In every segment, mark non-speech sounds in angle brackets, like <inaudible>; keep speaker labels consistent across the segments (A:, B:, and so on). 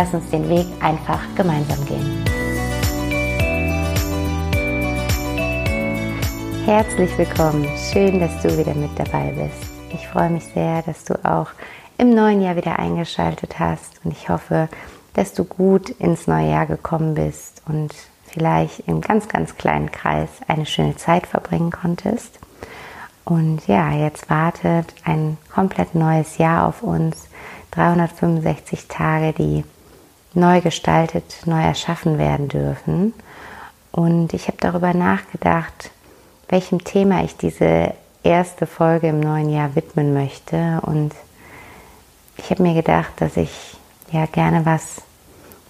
A: Lass uns den Weg einfach gemeinsam gehen. Herzlich willkommen. Schön, dass du wieder mit dabei bist. Ich freue mich sehr, dass du auch im neuen Jahr wieder eingeschaltet hast und ich hoffe, dass du gut ins neue Jahr gekommen bist und vielleicht im ganz, ganz kleinen Kreis eine schöne Zeit verbringen konntest. Und ja, jetzt wartet ein komplett neues Jahr auf uns. 365 Tage, die neu gestaltet, neu erschaffen werden dürfen. Und ich habe darüber nachgedacht, welchem Thema ich diese erste Folge im neuen Jahr widmen möchte. Und ich habe mir gedacht, dass ich ja gerne was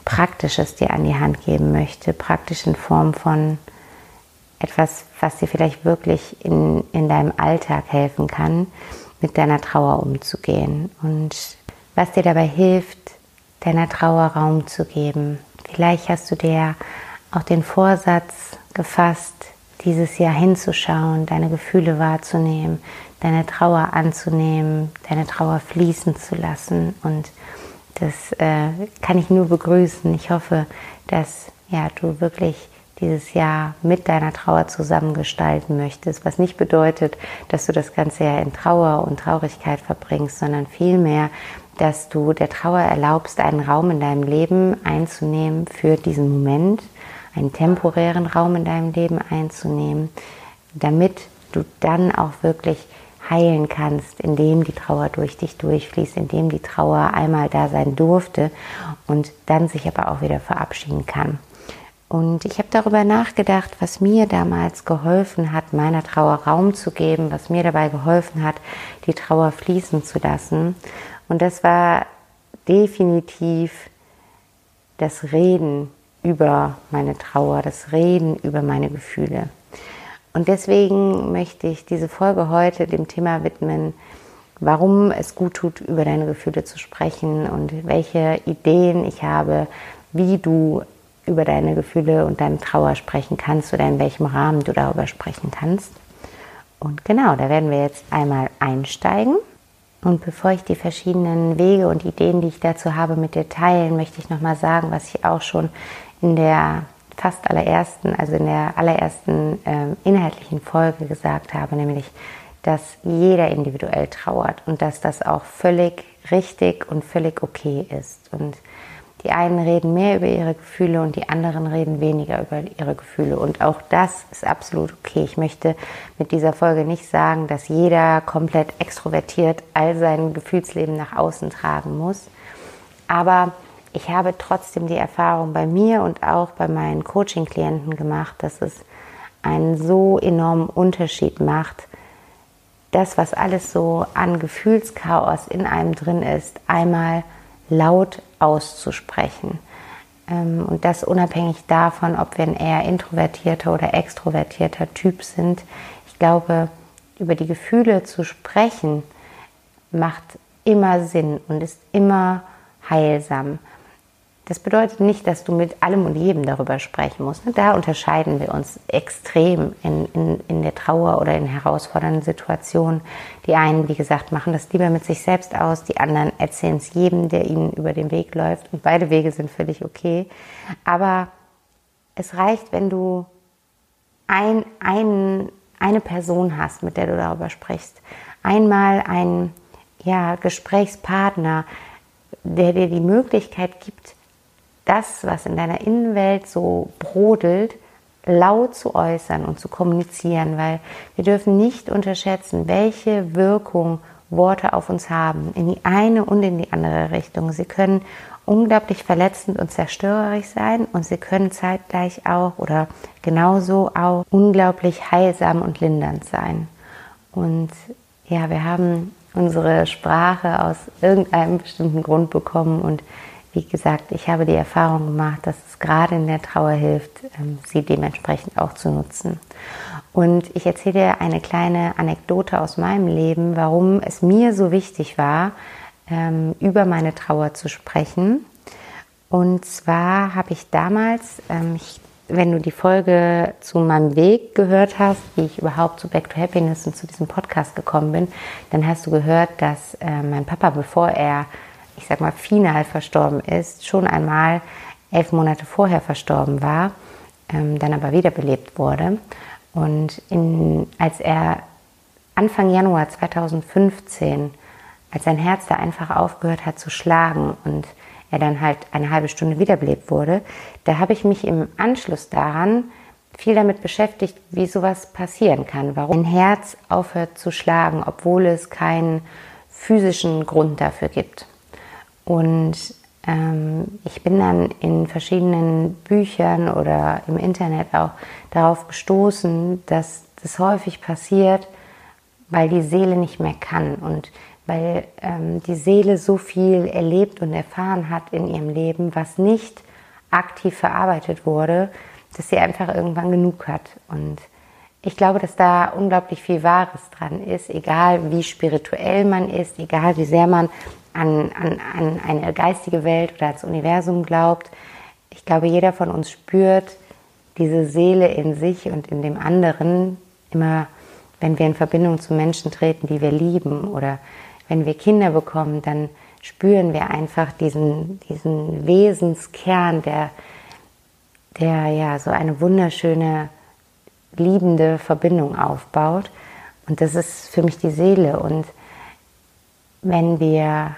A: Praktisches dir an die Hand geben möchte. Praktisch in Form von etwas, was dir vielleicht wirklich in, in deinem Alltag helfen kann, mit deiner Trauer umzugehen. Und was dir dabei hilft, deiner Trauer Raum zu geben. Vielleicht hast du dir auch den Vorsatz gefasst, dieses Jahr hinzuschauen, deine Gefühle wahrzunehmen, deine Trauer anzunehmen, deine Trauer fließen zu lassen. Und das äh, kann ich nur begrüßen. Ich hoffe, dass ja, du wirklich dieses Jahr mit deiner Trauer zusammengestalten möchtest, was nicht bedeutet, dass du das ganze Jahr in Trauer und Traurigkeit verbringst, sondern vielmehr, dass du der Trauer erlaubst, einen Raum in deinem Leben einzunehmen für diesen Moment, einen temporären Raum in deinem Leben einzunehmen, damit du dann auch wirklich heilen kannst, indem die Trauer durch dich durchfließt, indem die Trauer einmal da sein durfte und dann sich aber auch wieder verabschieden kann. Und ich habe darüber nachgedacht, was mir damals geholfen hat, meiner Trauer Raum zu geben, was mir dabei geholfen hat, die Trauer fließen zu lassen. Und das war definitiv das Reden über meine Trauer, das Reden über meine Gefühle. Und deswegen möchte ich diese Folge heute dem Thema widmen, warum es gut tut, über deine Gefühle zu sprechen und welche Ideen ich habe, wie du über deine Gefühle und deine Trauer sprechen kannst oder in welchem Rahmen du darüber sprechen kannst. Und genau, da werden wir jetzt einmal einsteigen. Und bevor ich die verschiedenen Wege und Ideen, die ich dazu habe, mit dir teilen, möchte ich nochmal sagen, was ich auch schon in der fast allerersten, also in der allerersten äh, inhaltlichen Folge gesagt habe, nämlich, dass jeder individuell trauert und dass das auch völlig richtig und völlig okay ist. Und die einen reden mehr über ihre Gefühle und die anderen reden weniger über ihre Gefühle. Und auch das ist absolut okay. Ich möchte mit dieser Folge nicht sagen, dass jeder komplett extrovertiert all sein Gefühlsleben nach außen tragen muss. Aber ich habe trotzdem die Erfahrung bei mir und auch bei meinen Coaching-Klienten gemacht, dass es einen so enormen Unterschied macht, das, was alles so an Gefühlschaos in einem drin ist, einmal laut auszusprechen. Ähm, und das unabhängig davon, ob wir ein eher introvertierter oder extrovertierter Typ sind. Ich glaube, über die Gefühle zu sprechen, macht immer Sinn und ist immer heilsam. Das bedeutet nicht, dass du mit allem und jedem darüber sprechen musst. Da unterscheiden wir uns extrem in, in, in der Trauer oder in herausfordernden Situationen. Die einen, wie gesagt, machen das lieber mit sich selbst aus, die anderen erzählen es jedem, der ihnen über den Weg läuft. Und beide Wege sind völlig okay. Aber es reicht, wenn du ein, ein, eine Person hast, mit der du darüber sprichst. Einmal einen ja, Gesprächspartner, der dir die Möglichkeit gibt, das, was in deiner Innenwelt so brodelt, laut zu äußern und zu kommunizieren, weil wir dürfen nicht unterschätzen, welche Wirkung Worte auf uns haben, in die eine und in die andere Richtung. Sie können unglaublich verletzend und zerstörerisch sein und sie können zeitgleich auch oder genauso auch unglaublich heilsam und lindernd sein. Und ja, wir haben unsere Sprache aus irgendeinem bestimmten Grund bekommen und wie gesagt, ich habe die Erfahrung gemacht, dass es gerade in der Trauer hilft, ähm, sie dementsprechend auch zu nutzen. Und ich erzähle dir eine kleine Anekdote aus meinem Leben, warum es mir so wichtig war, ähm, über meine Trauer zu sprechen. Und zwar habe ich damals, ähm, wenn du die Folge zu meinem Weg gehört hast, wie ich überhaupt zu Back to Happiness und zu diesem Podcast gekommen bin, dann hast du gehört, dass äh, mein Papa, bevor er ich sag mal, final verstorben ist, schon einmal elf Monate vorher verstorben war, ähm, dann aber wiederbelebt wurde. Und in, als er Anfang Januar 2015, als sein Herz da einfach aufgehört hat zu schlagen und er dann halt eine halbe Stunde wiederbelebt wurde, da habe ich mich im Anschluss daran viel damit beschäftigt, wie sowas passieren kann, warum ein Herz aufhört zu schlagen, obwohl es keinen physischen Grund dafür gibt. Und ähm, ich bin dann in verschiedenen Büchern oder im Internet auch darauf gestoßen, dass das häufig passiert, weil die Seele nicht mehr kann und weil ähm, die Seele so viel erlebt und erfahren hat in ihrem Leben, was nicht aktiv verarbeitet wurde, dass sie einfach irgendwann genug hat. Und ich glaube, dass da unglaublich viel Wahres dran ist, egal wie spirituell man ist, egal wie sehr man an, an, an eine geistige Welt oder ans Universum glaubt. Ich glaube, jeder von uns spürt diese Seele in sich und in dem anderen immer, wenn wir in Verbindung zu Menschen treten, die wir lieben oder wenn wir Kinder bekommen, dann spüren wir einfach diesen, diesen Wesenskern, der, der ja so eine wunderschöne, liebende Verbindung aufbaut. Und das ist für mich die Seele. Und wenn wir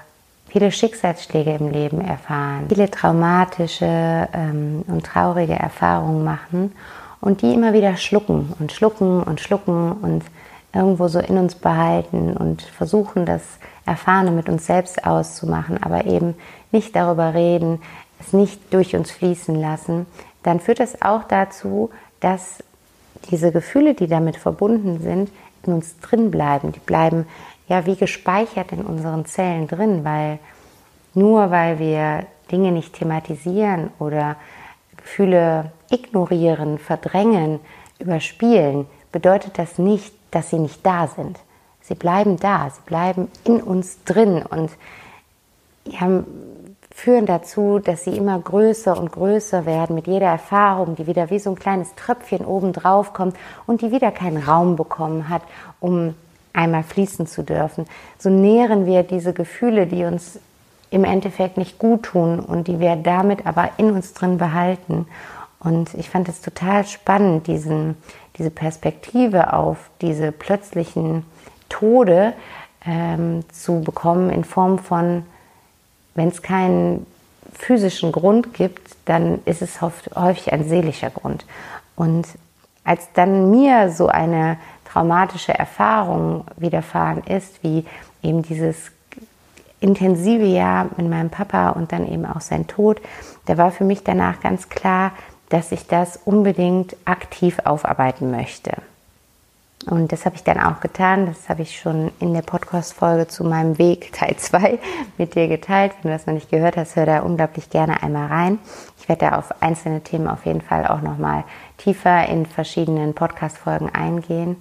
A: viele Schicksalsschläge im Leben erfahren, viele traumatische ähm, und traurige Erfahrungen machen und die immer wieder schlucken und schlucken und schlucken und irgendwo so in uns behalten und versuchen, das Erfahrene mit uns selbst auszumachen, aber eben nicht darüber reden, es nicht durch uns fließen lassen, dann führt das auch dazu, dass diese Gefühle, die damit verbunden sind, in uns drin bleiben. Die bleiben ja wie gespeichert in unseren Zellen drin, weil nur weil wir Dinge nicht thematisieren oder Gefühle ignorieren, verdrängen, überspielen, bedeutet das nicht, dass sie nicht da sind. Sie bleiben da, sie bleiben in uns drin und ja, führen dazu, dass sie immer größer und größer werden mit jeder Erfahrung, die wieder wie so ein kleines Tröpfchen oben drauf kommt und die wieder keinen Raum bekommen hat, um einmal fließen zu dürfen. So nähren wir diese Gefühle, die uns im Endeffekt nicht gut tun und die wir damit aber in uns drin behalten. Und ich fand es total spannend, diesen, diese Perspektive auf diese plötzlichen Tode ähm, zu bekommen in Form von, wenn es keinen physischen Grund gibt, dann ist es häufig ein seelischer Grund. Und als dann mir so eine traumatische Erfahrung widerfahren ist, wie eben dieses intensive Jahr mit meinem Papa und dann eben auch sein Tod, da war für mich danach ganz klar, dass ich das unbedingt aktiv aufarbeiten möchte. Und das habe ich dann auch getan. Das habe ich schon in der Podcast-Folge zu meinem Weg Teil 2 <laughs> mit dir geteilt. Wenn du das noch nicht gehört hast, hör da unglaublich gerne einmal rein. Ich werde da auf einzelne Themen auf jeden Fall auch nochmal tiefer in verschiedenen Podcast-Folgen eingehen.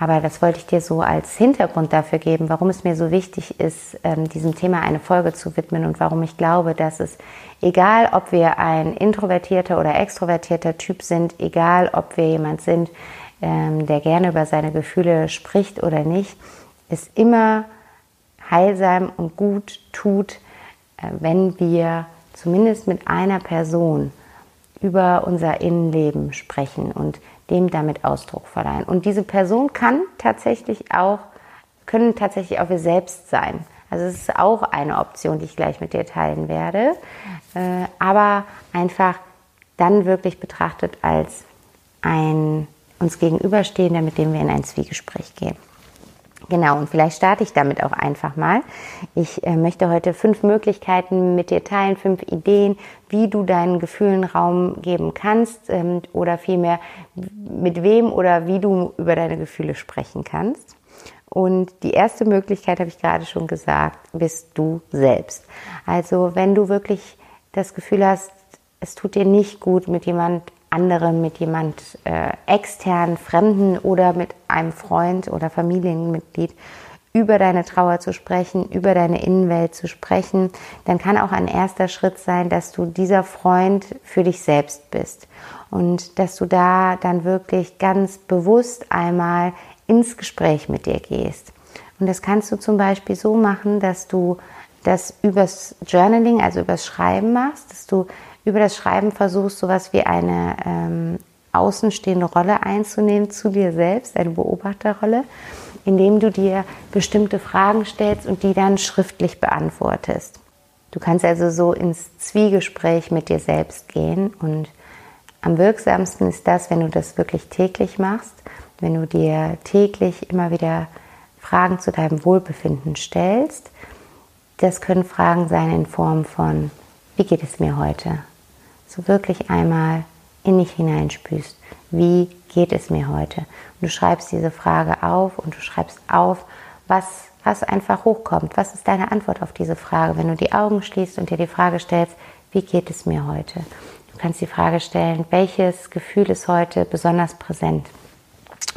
A: Aber das wollte ich dir so als Hintergrund dafür geben, warum es mir so wichtig ist, ähm, diesem Thema eine Folge zu widmen und warum ich glaube, dass es, egal ob wir ein introvertierter oder extrovertierter Typ sind, egal ob wir jemand sind, ähm, der gerne über seine Gefühle spricht oder nicht, es immer heilsam und gut tut, äh, wenn wir zumindest mit einer Person über unser Innenleben sprechen und dem damit Ausdruck verleihen. Und diese Person kann tatsächlich auch, können tatsächlich auch wir selbst sein. Also es ist auch eine Option, die ich gleich mit dir teilen werde. Äh, aber einfach dann wirklich betrachtet als ein uns gegenüberstehender, mit dem wir in ein Zwiegespräch gehen. Genau, und vielleicht starte ich damit auch einfach mal. Ich äh, möchte heute fünf Möglichkeiten mit dir teilen, fünf Ideen, wie du deinen Gefühlen Raum geben kannst ähm, oder vielmehr mit wem oder wie du über deine Gefühle sprechen kannst. Und die erste Möglichkeit, habe ich gerade schon gesagt, bist du selbst. Also wenn du wirklich das Gefühl hast, es tut dir nicht gut, mit jemand anderem, mit jemand äh, extern, Fremden oder mit einem Freund oder Familienmitglied über deine Trauer zu sprechen, über deine Innenwelt zu sprechen, dann kann auch ein erster Schritt sein, dass du dieser Freund für dich selbst bist und dass du da dann wirklich ganz bewusst einmal ins Gespräch mit dir gehst. Und das kannst du zum Beispiel so machen, dass du das übers Journaling, also übers Schreiben machst, dass du über das Schreiben versuchst, sowas wie eine ähm, außenstehende Rolle einzunehmen zu dir selbst, eine Beobachterrolle, indem du dir bestimmte Fragen stellst und die dann schriftlich beantwortest. Du kannst also so ins Zwiegespräch mit dir selbst gehen und am wirksamsten ist das, wenn du das wirklich täglich machst, wenn du dir täglich immer wieder Fragen zu deinem Wohlbefinden stellst. Das können Fragen sein in Form von, wie geht es mir heute? So wirklich einmal in dich hineinspürst, wie geht es mir heute? Und du schreibst diese Frage auf und du schreibst auf, was, was einfach hochkommt. Was ist deine Antwort auf diese Frage? Wenn du die Augen schließt und dir die Frage stellst, wie geht es mir heute? Du kannst die Frage stellen, welches Gefühl ist heute besonders präsent?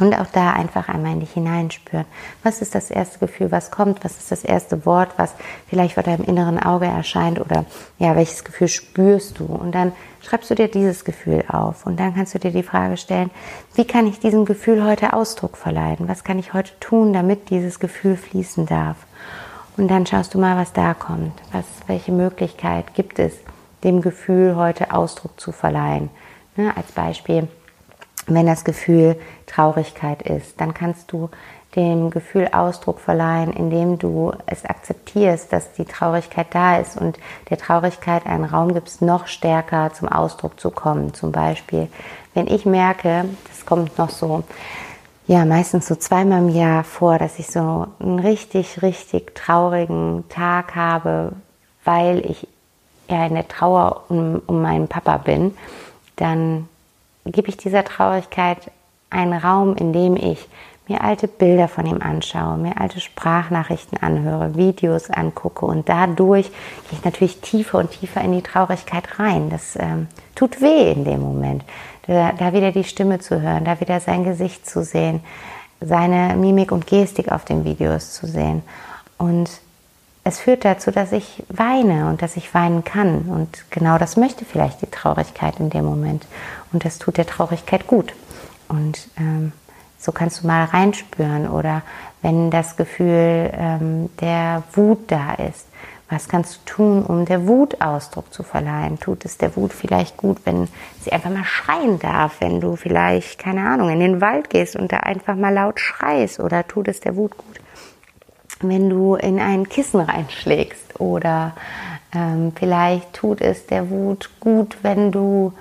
A: Und auch da einfach einmal in dich hineinspüren. Was ist das erste Gefühl, was kommt? Was ist das erste Wort, was vielleicht vor deinem inneren Auge erscheint? Oder ja, welches Gefühl spürst du? Und dann schreibst du dir dieses Gefühl auf. Und dann kannst du dir die Frage stellen, wie kann ich diesem Gefühl heute Ausdruck verleihen? Was kann ich heute tun, damit dieses Gefühl fließen darf? Und dann schaust du mal, was da kommt. Was, welche Möglichkeit gibt es, dem Gefühl heute Ausdruck zu verleihen? Ne, als Beispiel, wenn das Gefühl Traurigkeit ist, dann kannst du dem Gefühl Ausdruck verleihen, indem du es akzeptierst, dass die Traurigkeit da ist und der Traurigkeit einen Raum gibst, noch stärker zum Ausdruck zu kommen. Zum Beispiel, wenn ich merke, das kommt noch so, ja, meistens so zweimal im Jahr vor, dass ich so einen richtig, richtig traurigen Tag habe, weil ich ja in der Trauer um, um meinen Papa bin, dann gebe ich dieser Traurigkeit einen Raum, in dem ich mir alte Bilder von ihm anschaue, mir alte Sprachnachrichten anhöre, Videos angucke und dadurch gehe ich natürlich tiefer und tiefer in die Traurigkeit rein. Das ähm, tut weh in dem Moment, da, da wieder die Stimme zu hören, da wieder sein Gesicht zu sehen, seine Mimik und Gestik auf den Videos zu sehen. Und es führt dazu, dass ich weine und dass ich weinen kann. Und genau das möchte vielleicht die Traurigkeit in dem Moment. Und das tut der Traurigkeit gut. Und ähm, so kannst du mal reinspüren. Oder wenn das Gefühl ähm, der Wut da ist, was kannst du tun, um der Wut Ausdruck zu verleihen? Tut es der Wut vielleicht gut, wenn sie einfach mal schreien darf, wenn du vielleicht, keine Ahnung, in den Wald gehst und da einfach mal laut schreist? Oder tut es der Wut gut, wenn du in ein Kissen reinschlägst? Oder ähm, vielleicht tut es der Wut gut, wenn du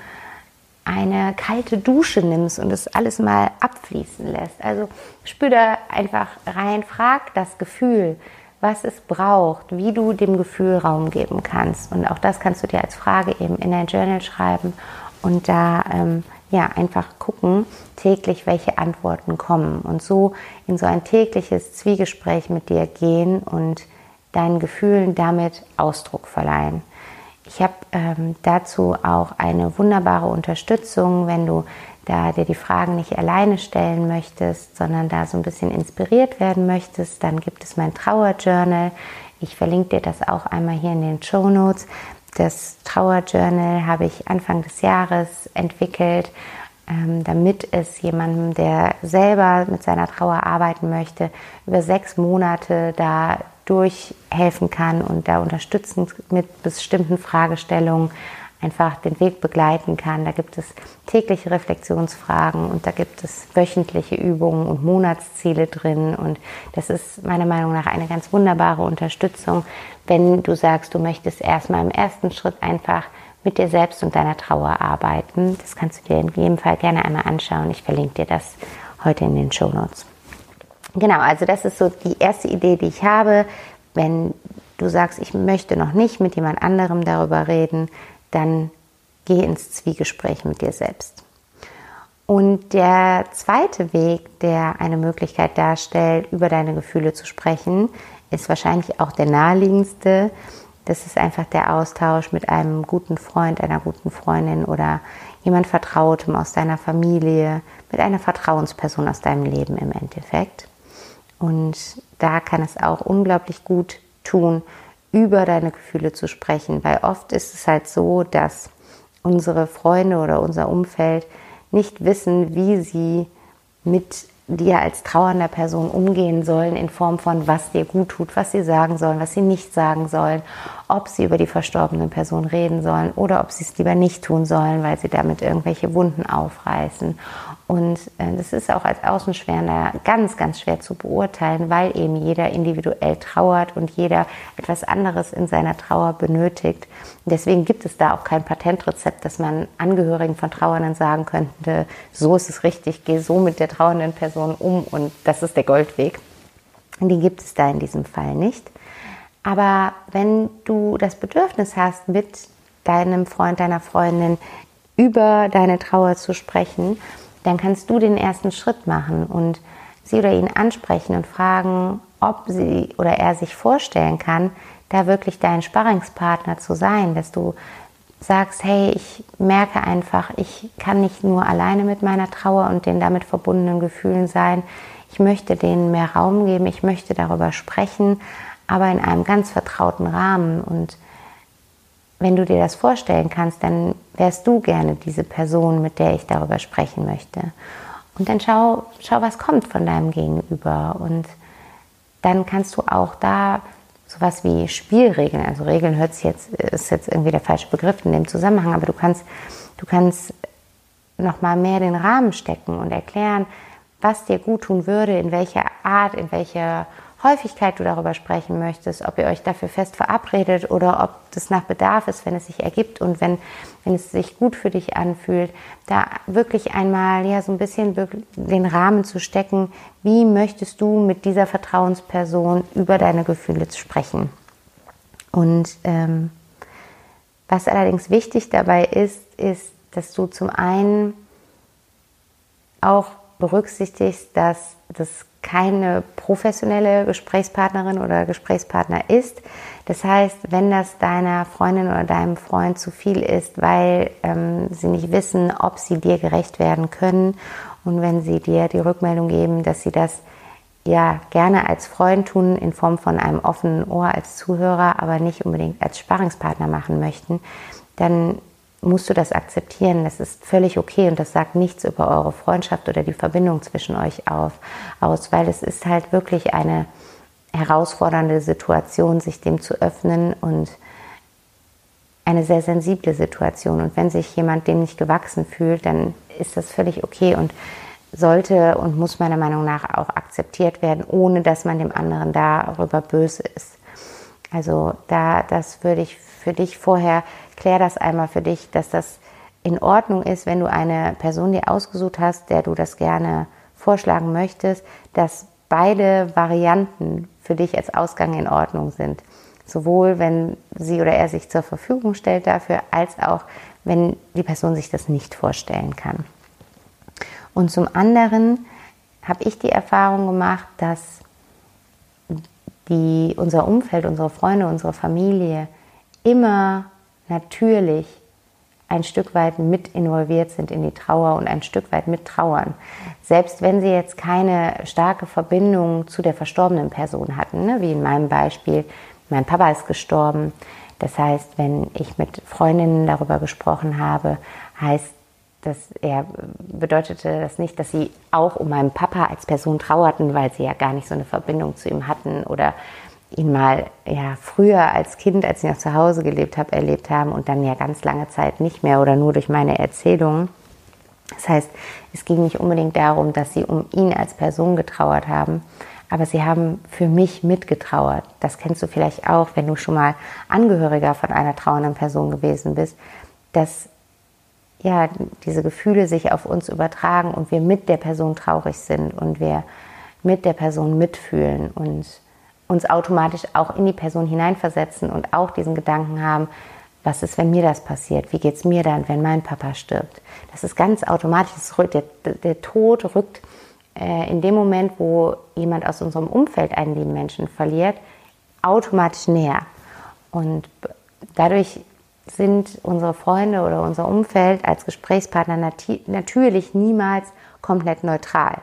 A: eine kalte Dusche nimmst und es alles mal abfließen lässt. Also spür da einfach rein, frag das Gefühl, was es braucht, wie du dem Gefühl Raum geben kannst. Und auch das kannst du dir als Frage eben in dein Journal schreiben und da ähm, ja einfach gucken täglich, welche Antworten kommen und so in so ein tägliches Zwiegespräch mit dir gehen und deinen Gefühlen damit Ausdruck verleihen. Ich habe ähm, dazu auch eine wunderbare Unterstützung, wenn du da dir die Fragen nicht alleine stellen möchtest, sondern da so ein bisschen inspiriert werden möchtest, dann gibt es mein Trauerjournal. Ich verlinke dir das auch einmal hier in den Show Notes. Das Trauerjournal habe ich Anfang des Jahres entwickelt, ähm, damit es jemandem, der selber mit seiner Trauer arbeiten möchte, über sechs Monate da durchhelfen kann und da unterstützend mit bestimmten Fragestellungen einfach den Weg begleiten kann. Da gibt es tägliche Reflexionsfragen und da gibt es wöchentliche Übungen und Monatsziele drin. Und das ist meiner Meinung nach eine ganz wunderbare Unterstützung, wenn du sagst, du möchtest erstmal im ersten Schritt einfach mit dir selbst und deiner Trauer arbeiten. Das kannst du dir in jedem Fall gerne einmal anschauen. Ich verlinke dir das heute in den Show Notes. Genau, also das ist so die erste Idee, die ich habe. Wenn du sagst, ich möchte noch nicht mit jemand anderem darüber reden, dann geh ins Zwiegespräch mit dir selbst. Und der zweite Weg, der eine Möglichkeit darstellt, über deine Gefühle zu sprechen, ist wahrscheinlich auch der naheliegendste. Das ist einfach der Austausch mit einem guten Freund, einer guten Freundin oder jemand Vertrautem aus deiner Familie, mit einer Vertrauensperson aus deinem Leben im Endeffekt. Und da kann es auch unglaublich gut tun, über deine Gefühle zu sprechen, weil oft ist es halt so, dass unsere Freunde oder unser Umfeld nicht wissen, wie sie mit dir als trauernder Person umgehen sollen in Form von, was dir gut tut, was sie sagen sollen, was sie nicht sagen sollen, ob sie über die verstorbene Person reden sollen oder ob sie es lieber nicht tun sollen, weil sie damit irgendwelche Wunden aufreißen. Und äh, das ist auch als Außenschwerender ganz, ganz schwer zu beurteilen, weil eben jeder individuell trauert und jeder etwas anderes in seiner Trauer benötigt. Deswegen gibt es da auch kein Patentrezept, dass man Angehörigen von Trauernden sagen könnte, so ist es richtig, geh so mit der trauernden Person um und das ist der Goldweg. Den gibt es da in diesem Fall nicht. Aber wenn du das Bedürfnis hast, mit deinem Freund, deiner Freundin über deine Trauer zu sprechen, dann kannst du den ersten Schritt machen und sie oder ihn ansprechen und fragen, ob sie oder er sich vorstellen kann, da wirklich dein Sparringspartner zu sein, dass du sagst, hey, ich merke einfach, ich kann nicht nur alleine mit meiner Trauer und den damit verbundenen Gefühlen sein. Ich möchte denen mehr Raum geben, ich möchte darüber sprechen, aber in einem ganz vertrauten Rahmen. Und wenn du dir das vorstellen kannst, dann wärst du gerne diese Person, mit der ich darüber sprechen möchte. Und dann schau, schau, was kommt von deinem Gegenüber. Und dann kannst du auch da sowas wie Spielregeln, also Regeln hört sich jetzt, ist jetzt irgendwie der falsche Begriff in dem Zusammenhang, aber du kannst, du kannst nochmal mehr den Rahmen stecken und erklären, was dir gut tun würde, in welcher Art, in welcher Häufigkeit du darüber sprechen möchtest, ob ihr euch dafür fest verabredet oder ob das nach Bedarf ist, wenn es sich ergibt und wenn, wenn es sich gut für dich anfühlt, da wirklich einmal ja so ein bisschen den Rahmen zu stecken, wie möchtest du mit dieser Vertrauensperson über deine Gefühle sprechen. Und ähm, was allerdings wichtig dabei ist, ist, dass du zum einen auch berücksichtigst, dass das keine professionelle Gesprächspartnerin oder Gesprächspartner ist. Das heißt, wenn das deiner Freundin oder deinem Freund zu viel ist, weil ähm, sie nicht wissen, ob sie dir gerecht werden können und wenn sie dir die Rückmeldung geben, dass sie das ja gerne als Freund tun in Form von einem offenen Ohr als Zuhörer, aber nicht unbedingt als Sparringspartner machen möchten, dann musst du das akzeptieren. Das ist völlig okay und das sagt nichts über eure Freundschaft oder die Verbindung zwischen euch auf, aus, weil es ist halt wirklich eine herausfordernde Situation, sich dem zu öffnen und eine sehr sensible Situation. Und wenn sich jemand dem nicht gewachsen fühlt, dann ist das völlig okay und sollte und muss meiner Meinung nach auch akzeptiert werden, ohne dass man dem anderen darüber böse ist. Also da, das würde ich für dich vorher, klär das einmal für dich, dass das in Ordnung ist, wenn du eine Person dir ausgesucht hast, der du das gerne vorschlagen möchtest, dass beide Varianten für dich als Ausgang in Ordnung sind. Sowohl wenn sie oder er sich zur Verfügung stellt dafür, als auch wenn die Person sich das nicht vorstellen kann. Und zum anderen habe ich die Erfahrung gemacht, dass die, unser Umfeld, unsere Freunde, unsere Familie immer natürlich ein Stück weit mit involviert sind in die Trauer und ein Stück weit mit trauern. Selbst wenn sie jetzt keine starke Verbindung zu der verstorbenen Person hatten, ne? wie in meinem Beispiel, mein Papa ist gestorben. Das heißt, wenn ich mit Freundinnen darüber gesprochen habe, heißt das er bedeutete das nicht, dass sie auch um meinen Papa als Person trauerten, weil sie ja gar nicht so eine Verbindung zu ihm hatten oder ihn mal ja früher als Kind, als ich noch zu Hause gelebt habe, erlebt haben und dann ja ganz lange Zeit nicht mehr oder nur durch meine Erzählungen. Das heißt, es ging nicht unbedingt darum, dass sie um ihn als Person getrauert haben, aber sie haben für mich mitgetrauert. Das kennst du vielleicht auch, wenn du schon mal Angehöriger von einer trauernden Person gewesen bist, dass ja, diese Gefühle sich auf uns übertragen und wir mit der Person traurig sind und wir mit der Person mitfühlen und uns automatisch auch in die Person hineinversetzen und auch diesen Gedanken haben, was ist, wenn mir das passiert? Wie geht es mir dann, wenn mein Papa stirbt? Das ist ganz automatisch. Der, Tod rückt äh, in dem Moment, wo jemand aus unserem Umfeld einen lieben Menschen verliert, automatisch näher. Und dadurch sind unsere Freunde oder unser Umfeld als Gesprächspartner nat natürlich niemals komplett neutral.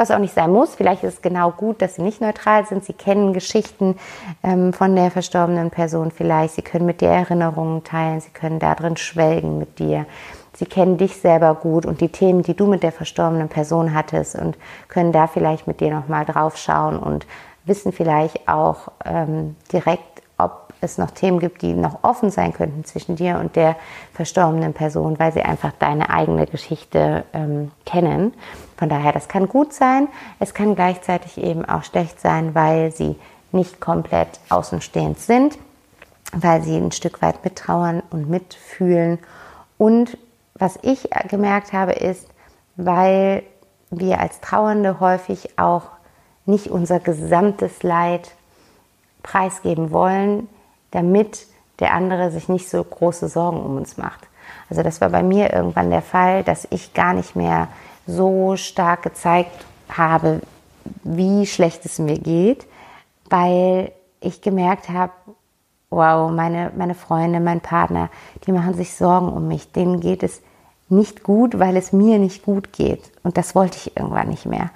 A: Was auch nicht sein muss. Vielleicht ist es genau gut, dass sie nicht neutral sind. Sie kennen Geschichten ähm, von der verstorbenen Person vielleicht. Sie können mit dir Erinnerungen teilen. Sie können da drin schwelgen mit dir. Sie kennen dich selber gut und die Themen, die du mit der verstorbenen Person hattest und können da vielleicht mit dir nochmal drauf schauen und wissen vielleicht auch ähm, direkt, es noch Themen gibt, die noch offen sein könnten zwischen dir und der verstorbenen Person, weil sie einfach deine eigene Geschichte ähm, kennen. Von daher, das kann gut sein. Es kann gleichzeitig eben auch schlecht sein, weil sie nicht komplett außenstehend sind, weil sie ein Stück weit mittrauern und mitfühlen. Und was ich gemerkt habe, ist, weil wir als Trauernde häufig auch nicht unser gesamtes Leid preisgeben wollen, damit der andere sich nicht so große Sorgen um uns macht. Also das war bei mir irgendwann der Fall, dass ich gar nicht mehr so stark gezeigt habe, wie schlecht es mir geht, weil ich gemerkt habe, wow, meine, meine Freunde, mein Partner, die machen sich Sorgen um mich, denen geht es nicht gut, weil es mir nicht gut geht. Und das wollte ich irgendwann nicht mehr.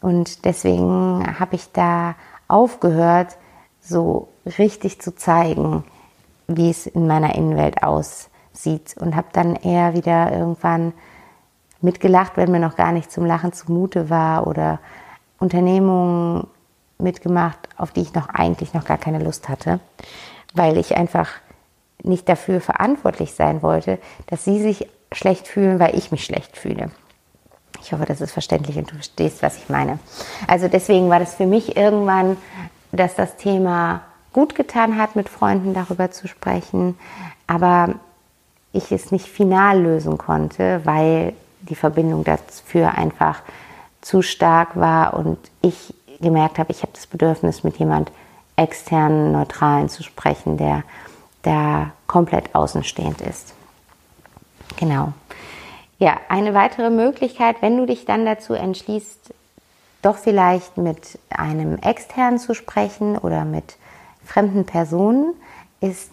A: Und deswegen habe ich da aufgehört, so richtig zu zeigen, wie es in meiner Innenwelt aussieht. Und habe dann eher wieder irgendwann mitgelacht, wenn mir noch gar nicht zum Lachen zumute war oder Unternehmungen mitgemacht, auf die ich noch eigentlich noch gar keine Lust hatte, weil ich einfach nicht dafür verantwortlich sein wollte, dass sie sich schlecht fühlen, weil ich mich schlecht fühle. Ich hoffe, das ist verständlich und du verstehst, was ich meine. Also deswegen war das für mich irgendwann, dass das Thema gut getan hat, mit Freunden darüber zu sprechen, aber ich es nicht final lösen konnte, weil die Verbindung dafür einfach zu stark war und ich gemerkt habe, ich habe das Bedürfnis, mit jemand externen, neutralen zu sprechen, der da komplett außenstehend ist. Genau. Ja, eine weitere Möglichkeit, wenn du dich dann dazu entschließt, doch vielleicht mit einem externen zu sprechen oder mit fremden Personen, ist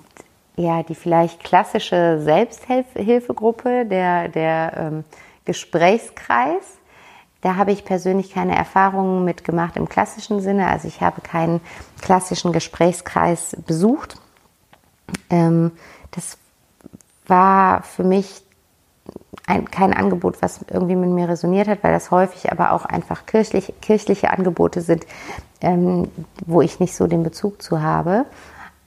A: ja die vielleicht klassische Selbsthilfegruppe, der, der ähm, Gesprächskreis. Da habe ich persönlich keine Erfahrungen mitgemacht im klassischen Sinne. Also ich habe keinen klassischen Gesprächskreis besucht. Ähm, das war für mich ein, kein Angebot, was irgendwie mit mir resoniert hat, weil das häufig aber auch einfach kirchlich, kirchliche Angebote sind, ähm, wo ich nicht so den Bezug zu habe.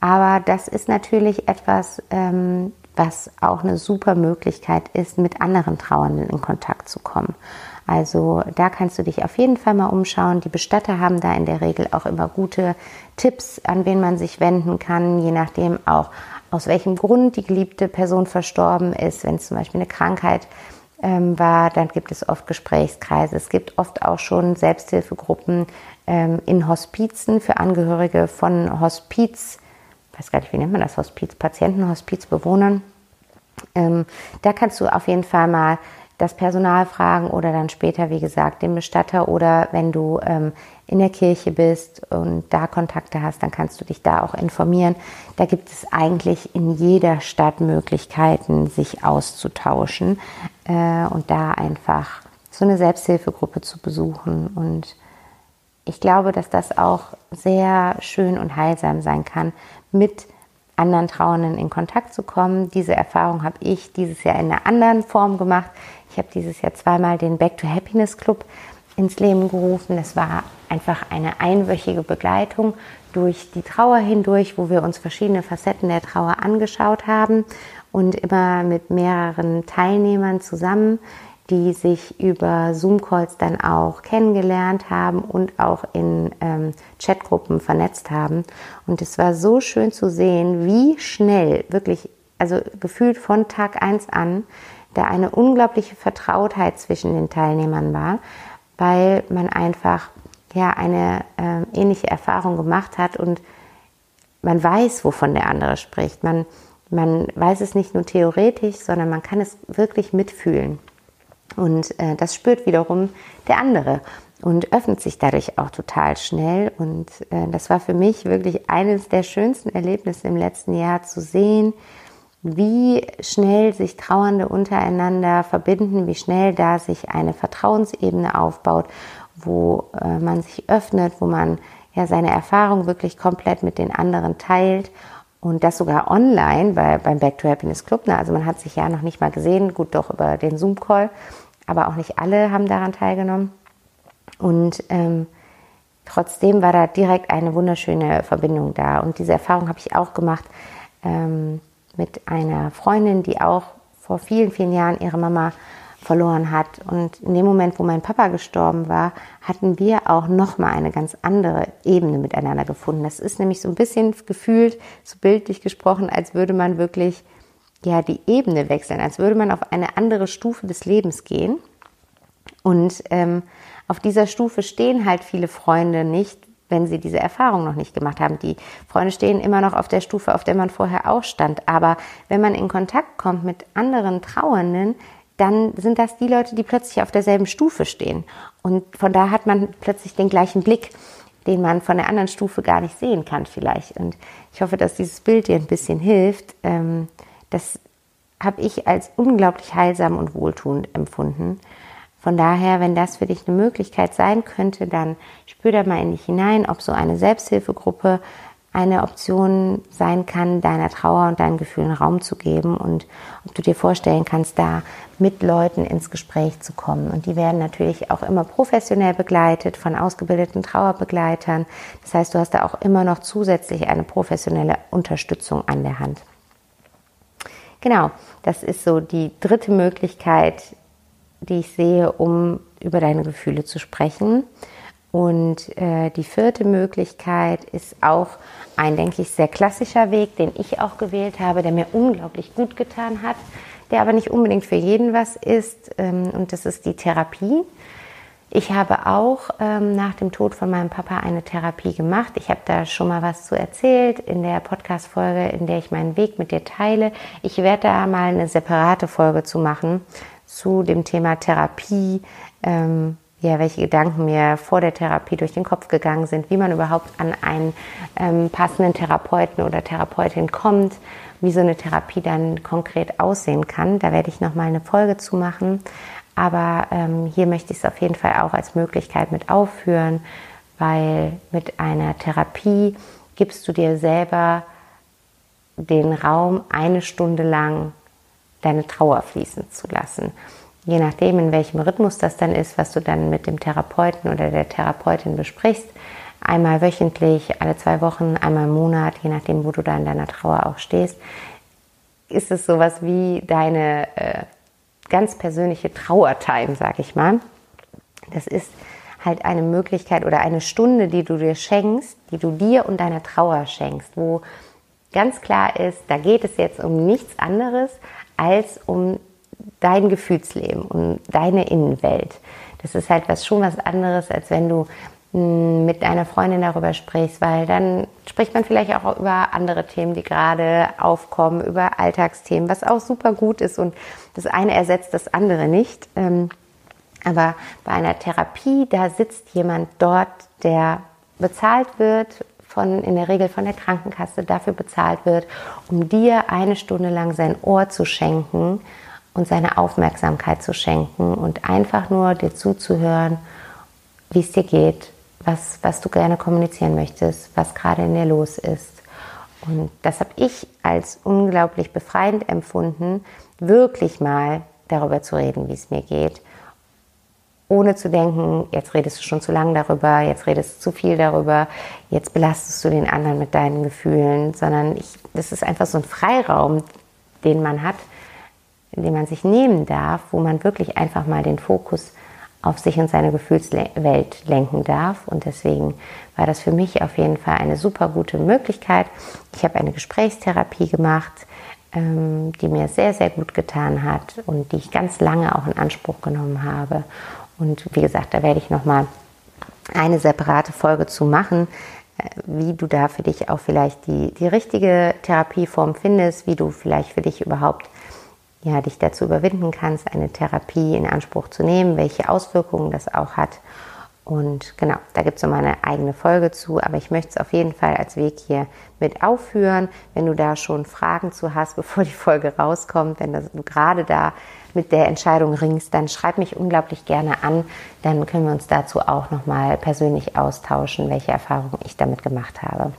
A: Aber das ist natürlich etwas, ähm, was auch eine super Möglichkeit ist, mit anderen Trauernden in Kontakt zu kommen. Also da kannst du dich auf jeden Fall mal umschauen. Die Bestatter haben da in der Regel auch immer gute Tipps, an wen man sich wenden kann, je nachdem auch aus welchem Grund die geliebte Person verstorben ist. Wenn es zum Beispiel eine Krankheit ähm, war, dann gibt es oft Gesprächskreise. Es gibt oft auch schon Selbsthilfegruppen ähm, in Hospizen für Angehörige von Hospiz, weiß gar nicht, wie nennt man das, Hospiz, Patienten, Hospizbewohnern. Ähm, da kannst du auf jeden Fall mal das Personal fragen oder dann später, wie gesagt, den Bestatter oder wenn du ähm, in der Kirche bist und da Kontakte hast, dann kannst du dich da auch informieren. Da gibt es eigentlich in jeder Stadt Möglichkeiten, sich auszutauschen äh, und da einfach so eine Selbsthilfegruppe zu besuchen. Und ich glaube, dass das auch sehr schön und heilsam sein kann, mit anderen Trauernden in Kontakt zu kommen. Diese Erfahrung habe ich dieses Jahr in einer anderen Form gemacht. Ich habe dieses Jahr zweimal den Back to Happiness Club ins Leben gerufen. Es war einfach eine einwöchige Begleitung durch die Trauer hindurch, wo wir uns verschiedene Facetten der Trauer angeschaut haben und immer mit mehreren Teilnehmern zusammen, die sich über Zoom-Calls dann auch kennengelernt haben und auch in ähm, Chatgruppen vernetzt haben. Und es war so schön zu sehen, wie schnell, wirklich also gefühlt von Tag eins an, da eine unglaubliche Vertrautheit zwischen den Teilnehmern war, weil man einfach ja eine äh, ähnliche Erfahrung gemacht hat und man weiß, wovon der andere spricht. Man, man weiß es nicht nur theoretisch, sondern man kann es wirklich mitfühlen. Und äh, das spürt wiederum der andere und öffnet sich dadurch auch total schnell. Und äh, das war für mich wirklich eines der schönsten Erlebnisse im letzten Jahr zu sehen, wie schnell sich Trauernde untereinander verbinden, wie schnell da sich eine Vertrauensebene aufbaut, wo äh, man sich öffnet, wo man ja seine Erfahrung wirklich komplett mit den anderen teilt und das sogar online bei, beim Back to Happiness Club. Ne? Also man hat sich ja noch nicht mal gesehen, gut doch über den Zoom-Call, aber auch nicht alle haben daran teilgenommen. Und ähm, trotzdem war da direkt eine wunderschöne Verbindung da. Und diese Erfahrung habe ich auch gemacht ähm, mit einer Freundin, die auch vor vielen, vielen Jahren ihre Mama verloren hat. Und in dem Moment, wo mein Papa gestorben war, hatten wir auch nochmal eine ganz andere Ebene miteinander gefunden. Das ist nämlich so ein bisschen gefühlt, so bildlich gesprochen, als würde man wirklich ja die Ebene wechseln, als würde man auf eine andere Stufe des Lebens gehen. Und ähm, auf dieser Stufe stehen halt viele Freunde nicht, wenn sie diese Erfahrung noch nicht gemacht haben. Die Freunde stehen immer noch auf der Stufe, auf der man vorher auch stand. Aber wenn man in Kontakt kommt mit anderen Trauernden, dann sind das die Leute, die plötzlich auf derselben Stufe stehen. Und von da hat man plötzlich den gleichen Blick, den man von der anderen Stufe gar nicht sehen kann vielleicht. Und ich hoffe, dass dieses Bild dir ein bisschen hilft. Ähm, das habe ich als unglaublich heilsam und wohltuend empfunden. Von daher, wenn das für dich eine Möglichkeit sein könnte, dann spür da mal in dich hinein, ob so eine Selbsthilfegruppe eine Option sein kann, deiner Trauer und deinen Gefühlen Raum zu geben und ob du dir vorstellen kannst, da mit Leuten ins Gespräch zu kommen. Und die werden natürlich auch immer professionell begleitet von ausgebildeten Trauerbegleitern. Das heißt, du hast da auch immer noch zusätzlich eine professionelle Unterstützung an der Hand. Genau, das ist so die dritte Möglichkeit, die ich sehe, um über deine Gefühle zu sprechen. Und äh, die vierte Möglichkeit ist auch ein, denke ich, sehr klassischer Weg, den ich auch gewählt habe, der mir unglaublich gut getan hat, der aber nicht unbedingt für jeden was ist. Ähm, und das ist die Therapie. Ich habe auch ähm, nach dem Tod von meinem Papa eine Therapie gemacht. Ich habe da schon mal was zu erzählt in der Podcast-Folge, in der ich meinen Weg mit dir teile. Ich werde da mal eine separate Folge zu machen zu dem Thema Therapie. Ähm, ja, welche Gedanken mir vor der Therapie durch den Kopf gegangen sind, wie man überhaupt an einen ähm, passenden Therapeuten oder Therapeutin kommt, wie so eine Therapie dann konkret aussehen kann. Da werde ich nochmal eine Folge zu machen. Aber ähm, hier möchte ich es auf jeden Fall auch als Möglichkeit mit aufführen, weil mit einer Therapie gibst du dir selber den Raum, eine Stunde lang deine Trauer fließen zu lassen je nachdem, in welchem Rhythmus das dann ist, was du dann mit dem Therapeuten oder der Therapeutin besprichst, einmal wöchentlich, alle zwei Wochen, einmal im Monat, je nachdem, wo du da in deiner Trauer auch stehst, ist es sowas wie deine äh, ganz persönliche Trauertime, sag ich mal. Das ist halt eine Möglichkeit oder eine Stunde, die du dir schenkst, die du dir und deiner Trauer schenkst, wo ganz klar ist, da geht es jetzt um nichts anderes als um dein Gefühlsleben und deine Innenwelt. Das ist halt was schon was anderes, als wenn du hm, mit deiner Freundin darüber sprichst, weil dann spricht man vielleicht auch über andere Themen, die gerade aufkommen, über Alltagsthemen, was auch super gut ist und das eine ersetzt das andere nicht. Ähm, aber bei einer Therapie, da sitzt jemand dort, der bezahlt wird von, in der Regel von der Krankenkasse, dafür bezahlt wird, um dir eine Stunde lang sein Ohr zu schenken und seine Aufmerksamkeit zu schenken und einfach nur dir zuzuhören, wie es dir geht, was, was du gerne kommunizieren möchtest, was gerade in dir los ist. Und das habe ich als unglaublich befreiend empfunden, wirklich mal darüber zu reden, wie es mir geht, ohne zu denken, jetzt redest du schon zu lange darüber, jetzt redest du zu viel darüber, jetzt belastest du den anderen mit deinen Gefühlen, sondern ich, das ist einfach so ein Freiraum, den man hat, den man sich nehmen darf, wo man wirklich einfach mal den Fokus auf sich und seine Gefühlswelt lenken darf. Und deswegen war das für mich auf jeden Fall eine super gute Möglichkeit. Ich habe eine Gesprächstherapie gemacht, ähm, die mir sehr, sehr gut getan hat und die ich ganz lange auch in Anspruch genommen habe. Und wie gesagt, da werde ich nochmal eine separate Folge zu machen, äh, wie du da für dich auch vielleicht die, die richtige Therapieform findest, wie du vielleicht für dich überhaupt ja, dich dazu überwinden kannst, eine Therapie in Anspruch zu nehmen, welche Auswirkungen das auch hat. Und genau, da gibt es noch mal eine eigene Folge zu, aber ich möchte es auf jeden Fall als Weg hier mit aufführen. Wenn du da schon Fragen zu hast, <laughs> bevor die Folge rauskommt, wenn du gerade da mit der Entscheidung ringst, dann schreib mich unglaublich gerne an. Dann können wir uns dazu auch nochmal persönlich austauschen, welche Erfahrungen ich damit gemacht habe.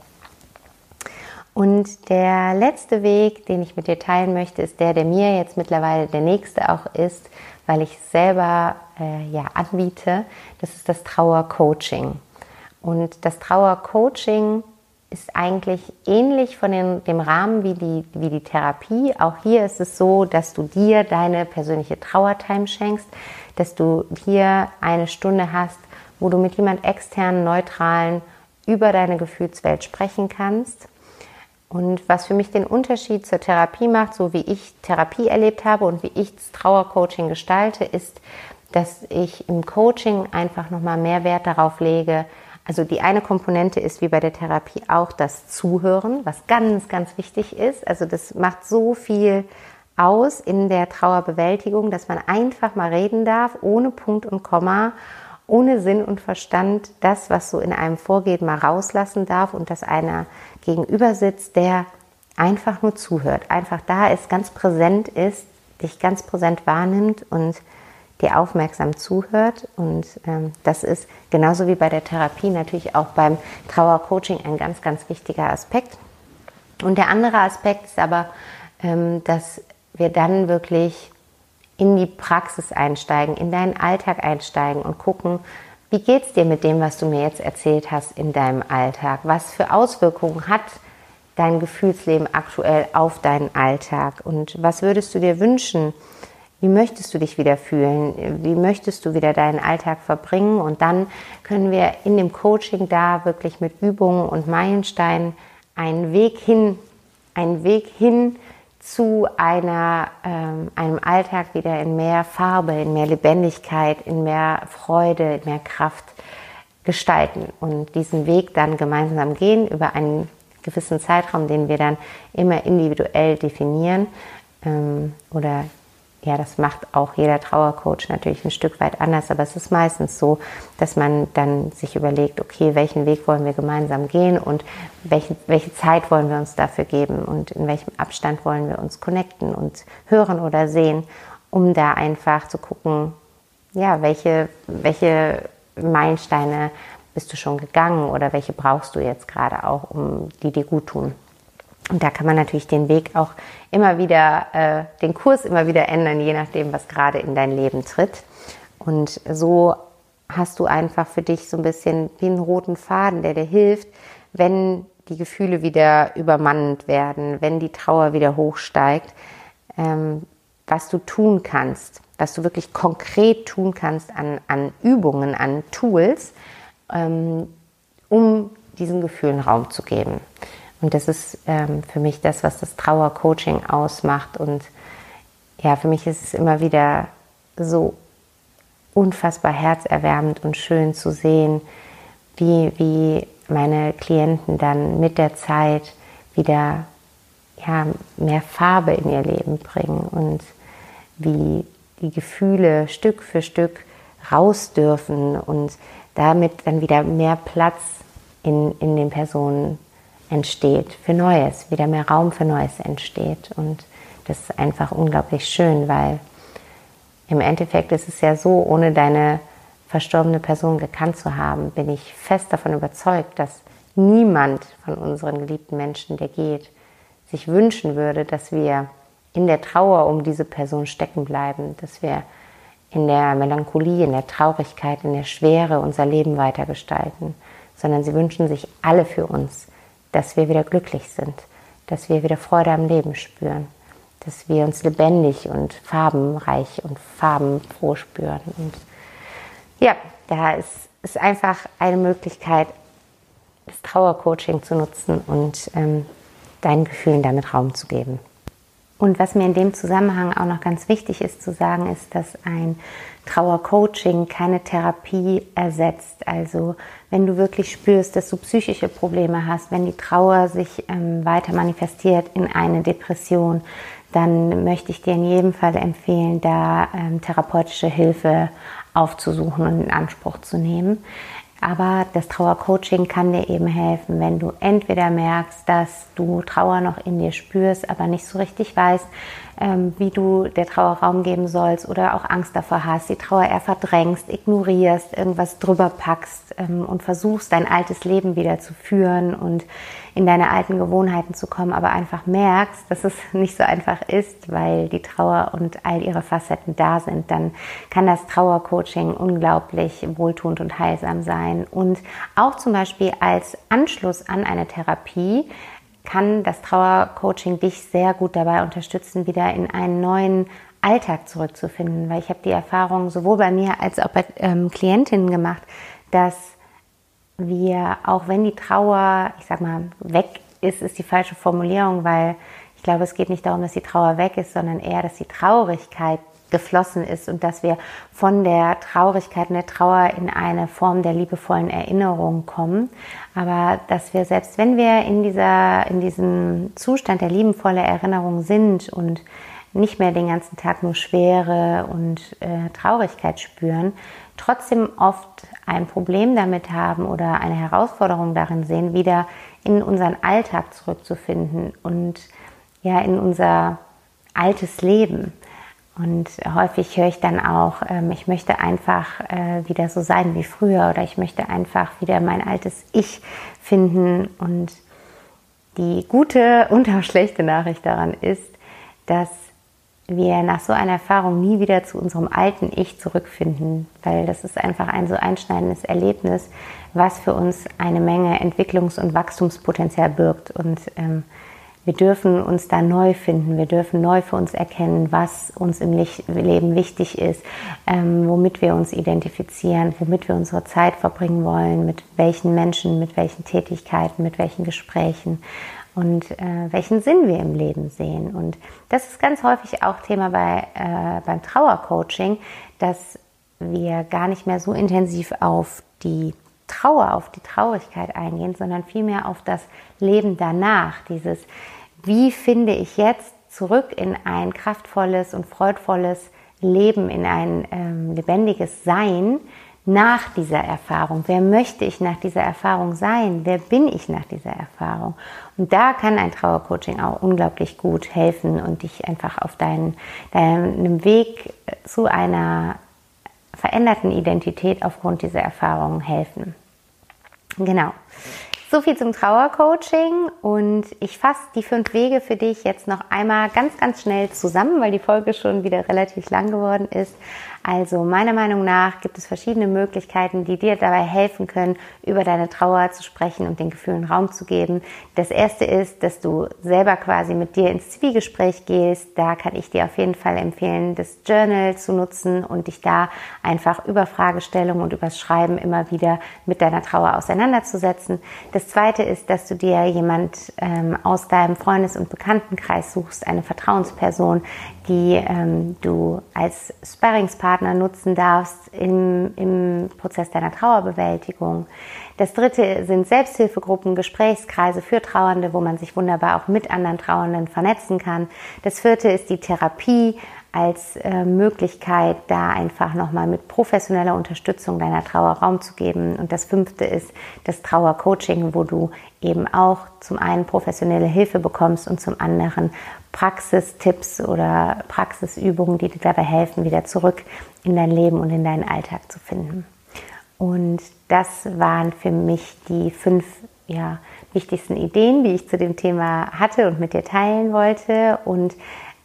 A: Und der letzte Weg, den ich mit dir teilen möchte, ist der, der mir jetzt mittlerweile der nächste auch ist, weil ich selber äh, ja, anbiete. Das ist das Trauercoaching. Und das Trauercoaching ist eigentlich ähnlich von den, dem Rahmen wie die, wie die Therapie. Auch hier ist es so, dass du dir deine persönliche Trauertime schenkst, dass du hier eine Stunde hast, wo du mit jemand externen, neutralen über deine Gefühlswelt sprechen kannst. Und was für mich den Unterschied zur Therapie macht, so wie ich Therapie erlebt habe und wie ich das Trauercoaching gestalte, ist, dass ich im Coaching einfach nochmal mehr Wert darauf lege, also die eine Komponente ist wie bei der Therapie auch das Zuhören, was ganz, ganz wichtig ist. Also das macht so viel aus in der Trauerbewältigung, dass man einfach mal reden darf, ohne Punkt und Komma, ohne Sinn und Verstand, das, was so in einem vorgeht, mal rauslassen darf und dass einer gegenüber sitzt, der einfach nur zuhört, einfach da ist, ganz präsent ist, dich ganz präsent wahrnimmt und dir aufmerksam zuhört. Und ähm, das ist genauso wie bei der Therapie natürlich auch beim Trauercoaching ein ganz, ganz wichtiger Aspekt. Und der andere Aspekt ist aber, ähm, dass wir dann wirklich in die Praxis einsteigen, in deinen Alltag einsteigen und gucken, wie geht es dir mit dem, was du mir jetzt erzählt hast in deinem Alltag? Was für Auswirkungen hat dein Gefühlsleben aktuell auf deinen Alltag? Und was würdest du dir wünschen, wie möchtest du dich wieder fühlen? Wie möchtest du wieder deinen Alltag verbringen? Und dann können wir in dem Coaching da wirklich mit Übungen und Meilensteinen einen Weg hin, einen Weg hin zu einer, ähm, einem Alltag wieder in mehr Farbe, in mehr Lebendigkeit, in mehr Freude, in mehr Kraft gestalten und diesen Weg dann gemeinsam gehen über einen gewissen Zeitraum, den wir dann immer individuell definieren ähm, oder ja, das macht auch jeder Trauercoach natürlich ein Stück weit anders, aber es ist meistens so, dass man dann sich überlegt, okay, welchen Weg wollen wir gemeinsam gehen und welche, welche Zeit wollen wir uns dafür geben und in welchem Abstand wollen wir uns connecten und hören oder sehen, um da einfach zu gucken, ja, welche, welche Meilensteine bist du schon gegangen oder welche brauchst du jetzt gerade auch, um die dir gut tun. Und da kann man natürlich den Weg auch immer wieder, äh, den Kurs immer wieder ändern, je nachdem, was gerade in dein Leben tritt. Und so hast du einfach für dich so ein bisschen wie einen roten Faden, der dir hilft, wenn die Gefühle wieder übermannend werden, wenn die Trauer wieder hochsteigt, ähm, was du tun kannst, was du wirklich konkret tun kannst an, an Übungen, an Tools, ähm, um diesen Gefühlen Raum zu geben. Und das ist ähm, für mich das, was das Trauercoaching ausmacht. Und ja, für mich ist es immer wieder so unfassbar herzerwärmend und schön zu sehen, wie, wie meine Klienten dann mit der Zeit wieder ja, mehr Farbe in ihr Leben bringen und wie die Gefühle Stück für Stück raus dürfen und damit dann wieder mehr Platz in, in den Personen entsteht für Neues, wieder mehr Raum für Neues entsteht. Und das ist einfach unglaublich schön, weil im Endeffekt ist es ja so, ohne deine verstorbene Person gekannt zu haben, bin ich fest davon überzeugt, dass niemand von unseren geliebten Menschen, der geht, sich wünschen würde, dass wir in der Trauer um diese Person stecken bleiben, dass wir in der Melancholie, in der Traurigkeit, in der Schwere unser Leben weitergestalten, sondern sie wünschen sich alle für uns, dass wir wieder glücklich sind, dass wir wieder Freude am Leben spüren, dass wir uns lebendig und farbenreich und farbenfroh spüren. Und ja, da ist, ist einfach eine Möglichkeit, das Trauercoaching zu nutzen und ähm, deinen Gefühlen damit Raum zu geben. Und was mir in dem Zusammenhang auch noch ganz wichtig ist zu sagen, ist, dass ein Trauercoaching keine Therapie ersetzt. Also wenn du wirklich spürst, dass du psychische Probleme hast, wenn die Trauer sich ähm, weiter manifestiert in eine Depression, dann möchte ich dir in jedem Fall empfehlen, da ähm, therapeutische Hilfe aufzusuchen und in Anspruch zu nehmen. Aber das Trauercoaching kann dir eben helfen, wenn du entweder merkst, dass du Trauer noch in dir spürst, aber nicht so richtig weißt, ähm, wie du der Trauer Raum geben sollst oder auch Angst davor hast, die Trauer eher verdrängst, ignorierst, irgendwas drüber packst ähm, und versuchst, dein altes Leben wieder zu führen und in deine alten Gewohnheiten zu kommen, aber einfach merkst, dass es <laughs> nicht so einfach ist, weil die Trauer und all ihre Facetten da sind, dann kann das Trauercoaching unglaublich wohltuend und heilsam sein. Und auch zum Beispiel als Anschluss an eine Therapie kann das Trauercoaching dich sehr gut dabei unterstützen, wieder in einen neuen Alltag zurückzufinden, weil ich habe die Erfahrung sowohl bei mir als auch bei ähm, Klientinnen gemacht, dass wir, auch wenn die Trauer, ich sag mal, weg ist, ist die falsche Formulierung, weil ich glaube, es geht nicht darum, dass die Trauer weg ist, sondern eher, dass die Traurigkeit geflossen ist und dass wir von der Traurigkeit und der Trauer in eine Form der liebevollen Erinnerung kommen. Aber dass wir selbst wenn wir in dieser, in diesem Zustand der liebevollen Erinnerung sind und nicht mehr den ganzen Tag nur Schwere und äh, Traurigkeit spüren, trotzdem oft ein Problem damit haben oder eine Herausforderung darin sehen, wieder in unseren Alltag zurückzufinden und ja in unser altes Leben. Und häufig höre ich dann auch, ähm, ich möchte einfach äh, wieder so sein wie früher oder ich möchte einfach wieder mein altes Ich finden. Und die gute und auch schlechte Nachricht daran ist, dass wir nach so einer Erfahrung nie wieder zu unserem alten Ich zurückfinden, weil das ist einfach ein so einschneidendes Erlebnis, was für uns eine Menge Entwicklungs- und Wachstumspotenzial birgt. Und ähm, wir dürfen uns da neu finden, wir dürfen neu für uns erkennen, was uns im Leben wichtig ist, ähm, womit wir uns identifizieren, womit wir unsere Zeit verbringen wollen, mit welchen Menschen, mit welchen Tätigkeiten, mit welchen Gesprächen und äh, welchen Sinn wir im Leben sehen. Und das ist ganz häufig auch Thema bei, äh, beim Trauercoaching, dass wir gar nicht mehr so intensiv auf die Trauer, auf die Traurigkeit eingehen, sondern vielmehr auf das Leben danach. Dieses, wie finde ich jetzt zurück in ein kraftvolles und freudvolles Leben, in ein ähm, lebendiges Sein, nach dieser Erfahrung? Wer möchte ich nach dieser Erfahrung sein? Wer bin ich nach dieser Erfahrung? Und da kann ein Trauercoaching auch unglaublich gut helfen und dich einfach auf deinen, deinem Weg zu einer veränderten Identität aufgrund dieser Erfahrungen helfen. Genau. So viel zum Trauercoaching und ich fasse die fünf Wege für dich jetzt noch einmal ganz, ganz schnell zusammen, weil die Folge schon wieder relativ lang geworden ist. Also meiner Meinung nach gibt es verschiedene Möglichkeiten, die dir dabei helfen können, über deine Trauer zu sprechen und den Gefühlen Raum zu geben. Das erste ist, dass du selber quasi mit dir ins Zwiegespräch gehst. Da kann ich dir auf jeden Fall empfehlen, das Journal zu nutzen und dich da einfach über Fragestellungen und übers Schreiben immer wieder mit deiner Trauer auseinanderzusetzen. Das zweite ist, dass du dir jemand ähm, aus deinem Freundes- und Bekanntenkreis suchst, eine Vertrauensperson, die ähm, du als Sparringspartner nutzen darfst im, im Prozess deiner Trauerbewältigung. Das dritte sind Selbsthilfegruppen, Gesprächskreise für Trauernde, wo man sich wunderbar auch mit anderen Trauernden vernetzen kann. Das vierte ist die Therapie als äh, Möglichkeit, da einfach nochmal mit professioneller Unterstützung deiner Trauer Raum zu geben. Und das fünfte ist das Trauercoaching, wo du eben auch zum einen professionelle Hilfe bekommst und zum anderen Praxistipps oder Praxisübungen, die dir dabei helfen, wieder zurück in dein Leben und in deinen Alltag zu finden. Und das waren für mich die fünf ja, wichtigsten Ideen, die ich zu dem Thema hatte und mit dir teilen wollte. Und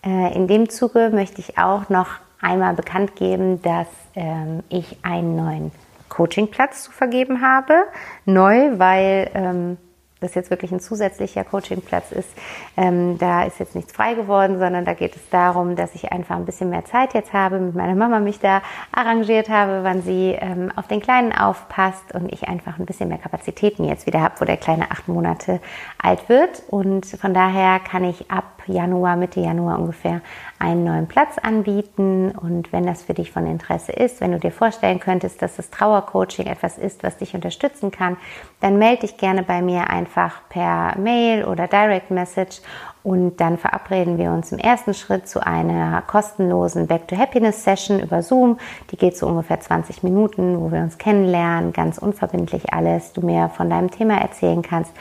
A: äh, in dem Zuge möchte ich auch noch einmal bekannt geben, dass ähm, ich einen neuen Coachingplatz zu vergeben habe. Neu, weil ähm, das jetzt wirklich ein zusätzlicher Coachingplatz ist. Ähm, da ist jetzt nichts frei geworden, sondern da geht es darum, dass ich einfach ein bisschen mehr Zeit jetzt habe, mit meiner Mama mich da arrangiert habe, wann sie ähm, auf den Kleinen aufpasst und ich einfach ein bisschen mehr Kapazitäten jetzt wieder habe, wo der Kleine acht Monate alt wird. Und von daher kann ich ab Januar, Mitte Januar ungefähr einen neuen Platz anbieten. Und wenn das für dich von Interesse ist, wenn du dir vorstellen könntest, dass das Trauercoaching etwas ist, was dich unterstützen kann, dann melde dich gerne bei mir einfach per Mail oder Direct Message und dann verabreden wir uns im ersten Schritt zu einer kostenlosen Back to Happiness Session über Zoom. Die geht so ungefähr 20 Minuten, wo wir uns kennenlernen, ganz unverbindlich alles, du mir von deinem Thema erzählen kannst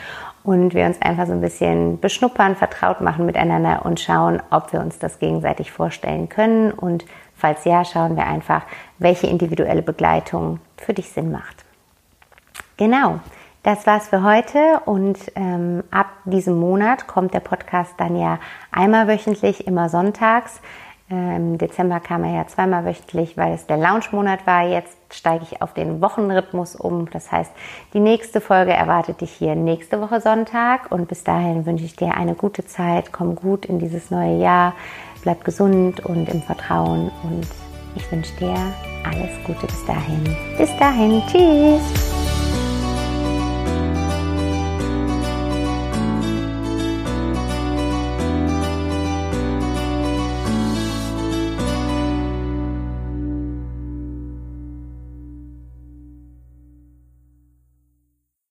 A: und wir uns einfach so ein bisschen beschnuppern, vertraut machen miteinander und schauen, ob wir uns das gegenseitig vorstellen können. Und falls ja, schauen wir einfach, welche individuelle Begleitung für dich Sinn macht. Genau, das war's für heute und ähm, ab diesem Monat kommt der Podcast dann ja einmal wöchentlich, immer sonntags. Im Dezember kam er ja zweimal wöchentlich, weil es der Launch-Monat war. Jetzt steige ich auf den Wochenrhythmus um. Das heißt, die nächste Folge erwartet dich hier nächste Woche Sonntag. Und bis dahin wünsche ich dir eine gute Zeit. Komm gut in dieses neue Jahr. Bleib gesund und im Vertrauen. Und ich wünsche dir alles Gute bis dahin. Bis dahin. Tschüss.